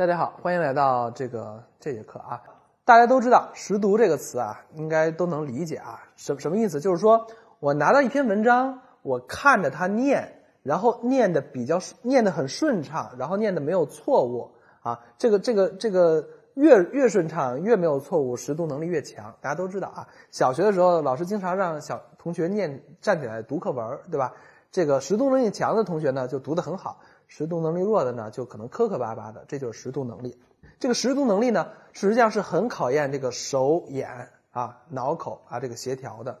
大家好，欢迎来到这个这节课啊。大家都知道“识读”这个词啊，应该都能理解啊。什什么意思？就是说我拿到一篇文章，我看着它念，然后念的比较念的很顺畅，然后念的没有错误啊。这个这个这个越越顺畅，越没有错误，识读能力越强。大家都知道啊。小学的时候，老师经常让小同学念站起来读课文，对吧？这个识读能力强的同学呢，就读得很好。识读能力弱的呢，就可能磕磕巴巴的，这就是识读能力。这个识读能力呢，实际上是很考验这个手眼啊、脑口啊这个协调的，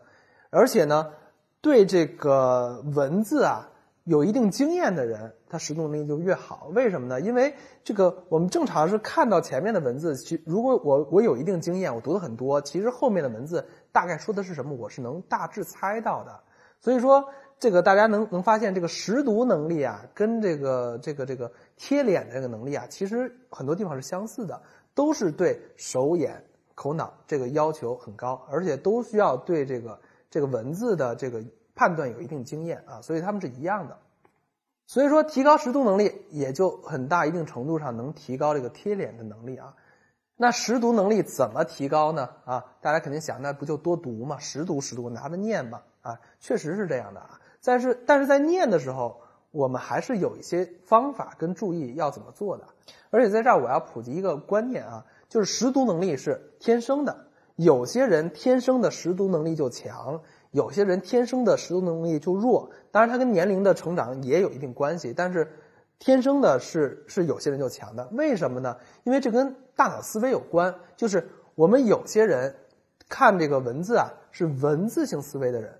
而且呢，对这个文字啊有一定经验的人，他识读能力就越好。为什么呢？因为这个我们正常是看到前面的文字，其如果我我有一定经验，我读的很多，其实后面的文字大概说的是什么，我是能大致猜到的。所以说。这个大家能能发现，这个识读能力啊，跟这个这个这个贴脸的这个能力啊，其实很多地方是相似的，都是对手眼口脑这个要求很高，而且都需要对这个这个文字的这个判断有一定经验啊，所以他们是一样的。所以说，提高识读能力，也就很大一定程度上能提高这个贴脸的能力啊。那识读能力怎么提高呢？啊，大家肯定想，那不就多读嘛，识读识读，拿着念嘛，啊，确实是这样的啊。但是，但是在念的时候，我们还是有一些方法跟注意要怎么做的。而且在这儿，我要普及一个观念啊，就是识读能力是天生的。有些人天生的识读能力就强，有些人天生的识读能力就弱。当然，它跟年龄的成长也有一定关系。但是，天生的是是有些人就强的。为什么呢？因为这跟大脑思维有关。就是我们有些人看这个文字啊，是文字性思维的人。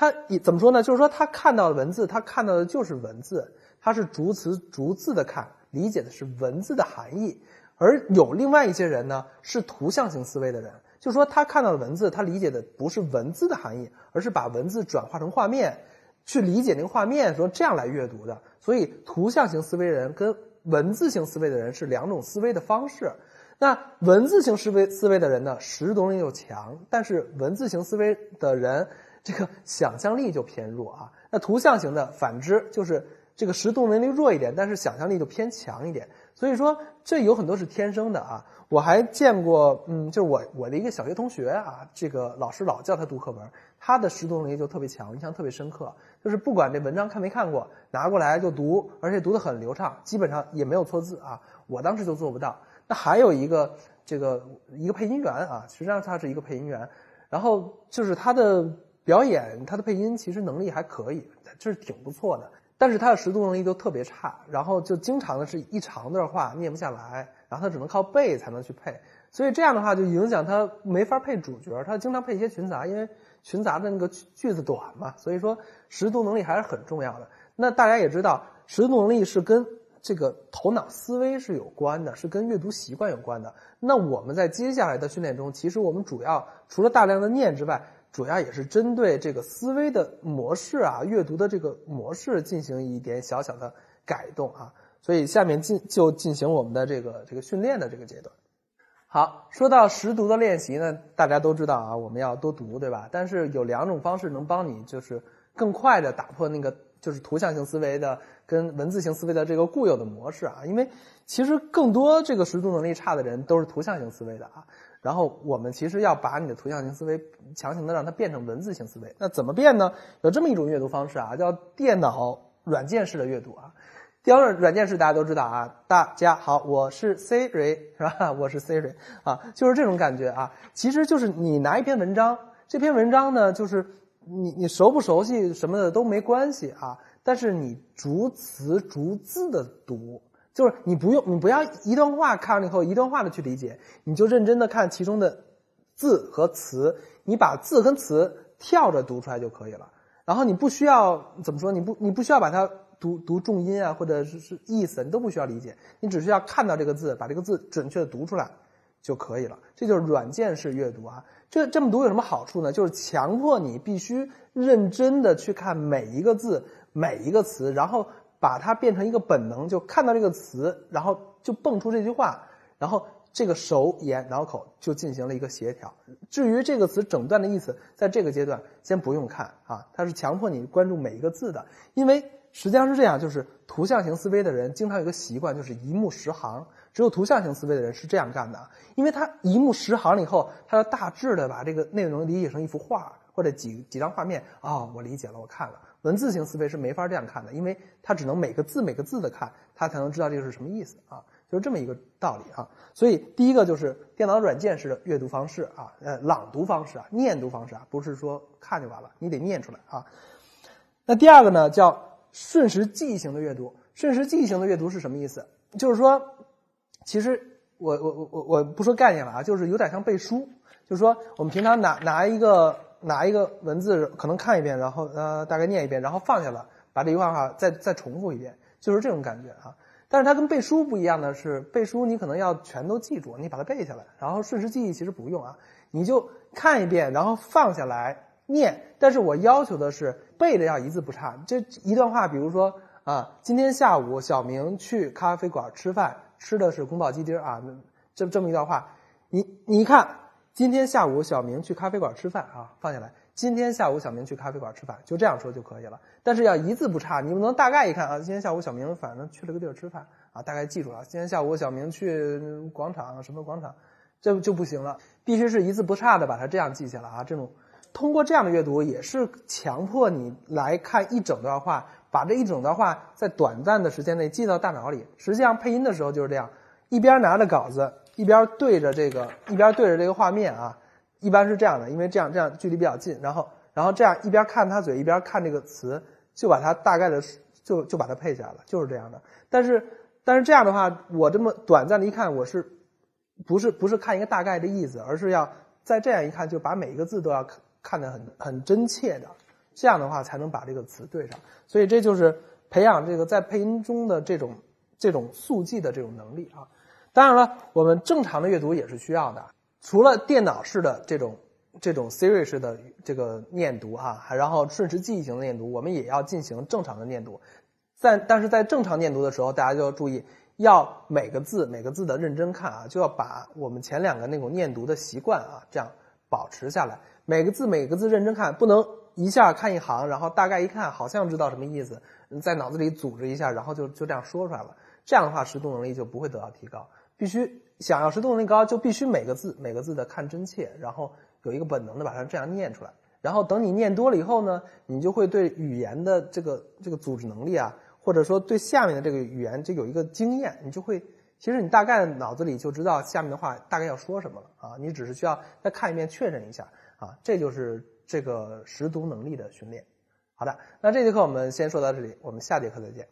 他怎么说呢？就是说他看到的文字，他看到的就是文字，他是逐词逐字的看，理解的是文字的含义。而有另外一些人呢，是图像型思维的人，就是说他看到的文字，他理解的不是文字的含义，而是把文字转化成画面，去理解那个画面，说这样来阅读的。所以图像型思维人跟文字型思维的人是两种思维的方式。那文字型思维思维的人呢，识读力又强，但是文字型思维的人。这个想象力就偏弱啊，那图像型的反之就是这个识读能力弱一点，但是想象力就偏强一点。所以说这有很多是天生的啊。我还见过，嗯，就是我我的一个小学同学啊，这个老师老叫他读课文，他的识读能力就特别强，印象特别深刻。就是不管这文章看没看过，拿过来就读，而且读得很流畅，基本上也没有错字啊。我当时就做不到。那还有一个这个一个配音员啊，实际上他是一个配音员，然后就是他的。表演他的配音其实能力还可以，就是挺不错的。但是他的识读能力就特别差，然后就经常的是一长段话念不下来，然后他只能靠背才能去配。所以这样的话就影响他没法配主角，他经常配一些群杂，因为群杂的那个句子短嘛。所以说识读能力还是很重要的。那大家也知道，识读能力是跟这个头脑思维是有关的，是跟阅读习惯有关的。那我们在接下来的训练中，其实我们主要除了大量的念之外，主要也是针对这个思维的模式啊，阅读的这个模式进行一点小小的改动啊，所以下面进就进行我们的这个这个训练的这个阶段。好，说到识读的练习呢，大家都知道啊，我们要多读，对吧？但是有两种方式能帮你就是更快的打破那个就是图像型思维的跟文字型思维的这个固有的模式啊，因为其实更多这个识读能力差的人都是图像型思维的啊。然后我们其实要把你的图像型思维强行的让它变成文字型思维，那怎么变呢？有这么一种阅读方式啊，叫电脑软件式的阅读啊。电脑软件式大家都知道啊，大家好，我是 Siri 是吧？我是 Siri 啊，就是这种感觉啊。其实就是你拿一篇文章，这篇文章呢，就是你你熟不熟悉什么的都没关系啊，但是你逐词逐字的读。就是你不用，你不要一段话看了以后一段话的去理解，你就认真的看其中的字和词，你把字跟词跳着读出来就可以了。然后你不需要怎么说，你不你不需要把它读读重音啊，或者是是意思，你都不需要理解，你只需要看到这个字，把这个字准确的读出来就可以了。这就是软件式阅读啊。这这么读有什么好处呢？就是强迫你必须认真的去看每一个字、每一个词，然后。把它变成一个本能，就看到这个词，然后就蹦出这句话，然后这个手眼脑口就进行了一个协调。至于这个词整段的意思，在这个阶段先不用看啊，它是强迫你关注每一个字的，因为实际上是这样，就是图像型思维的人经常有个习惯，就是一目十行，只有图像型思维的人是这样干的，因为他一目十行了以后，他要大致的把这个内容理解成一幅画或者几几张画面啊，我理解了，我看了。文字型思维是没法这样看的，因为他只能每个字每个字的看，他才能知道这个是什么意思啊，就是这么一个道理啊。所以第一个就是电脑软件式的阅读方式啊，呃，朗读方式啊，念读方式啊，不是说看就完了，你得念出来啊。那第二个呢，叫瞬时记忆型的阅读。瞬时记忆型的阅读是什么意思？就是说，其实我我我我我不说概念了啊，就是有点像背书。就是说，我们平常拿拿一个拿一个文字，可能看一遍，然后呃大概念一遍，然后放下了，把这句话再再重复一遍，就是这种感觉啊。但是它跟背书不一样的是，背书你可能要全都记住，你把它背下来。然后瞬时记忆其实不用啊，你就看一遍，然后放下来念。但是我要求的是背的要一字不差。这一段话，比如说。啊，今天下午小明去咖啡馆吃饭，吃的是宫保鸡丁啊，这这么一段话，你你一看，今天下午小明去咖啡馆吃饭啊，放下来，今天下午小明去咖啡馆吃饭，就这样说就可以了。但是要一字不差，你们能大概一看啊，今天下午小明反正去了个地儿吃饭啊，大概记住了。今天下午小明去广场什么广场，这就不行了，必须是一字不差的把它这样记下来啊。这种通过这样的阅读，也是强迫你来看一整段话。把这一整段话在短暂的时间内记到大脑里。实际上配音的时候就是这样，一边拿着稿子，一边对着这个，一边对着这个画面啊，一般是这样的，因为这样这样距离比较近。然后然后这样一边看他嘴，一边看这个词，就把它大概的就就把它配下来了，就是这样的。但是但是这样的话，我这么短暂的一看，我是不是不是看一个大概的意思，而是要再这样一看，就把每一个字都要看得很很真切的。这样的话才能把这个词对上，所以这就是培养这个在配音中的这种这种速记的这种能力啊。当然了，我们正常的阅读也是需要的，除了电脑式的这种这种 Siri 式的这个念读啊，然后瞬时记忆型的念读，我们也要进行正常的念读。在但是在正常念读的时候，大家就要注意，要每个字每个字的认真看啊，就要把我们前两个那种念读的习惯啊，这样保持下来，每个字每个字认真看，不能。一下看一行，然后大概一看，好像知道什么意思，在脑子里组织一下，然后就就这样说出来了。这样的话，识读能力就不会得到提高。必须想要识读能力高，就必须每个字每个字的看真切，然后有一个本能的把它这样念出来。然后等你念多了以后呢，你就会对语言的这个这个组织能力啊，或者说对下面的这个语言就有一个经验，你就会其实你大概脑子里就知道下面的话大概要说什么了啊。你只是需要再看一遍确认一下啊，这就是。这个识读能力的训练，好的，那这节课我们先说到这里，我们下节课再见。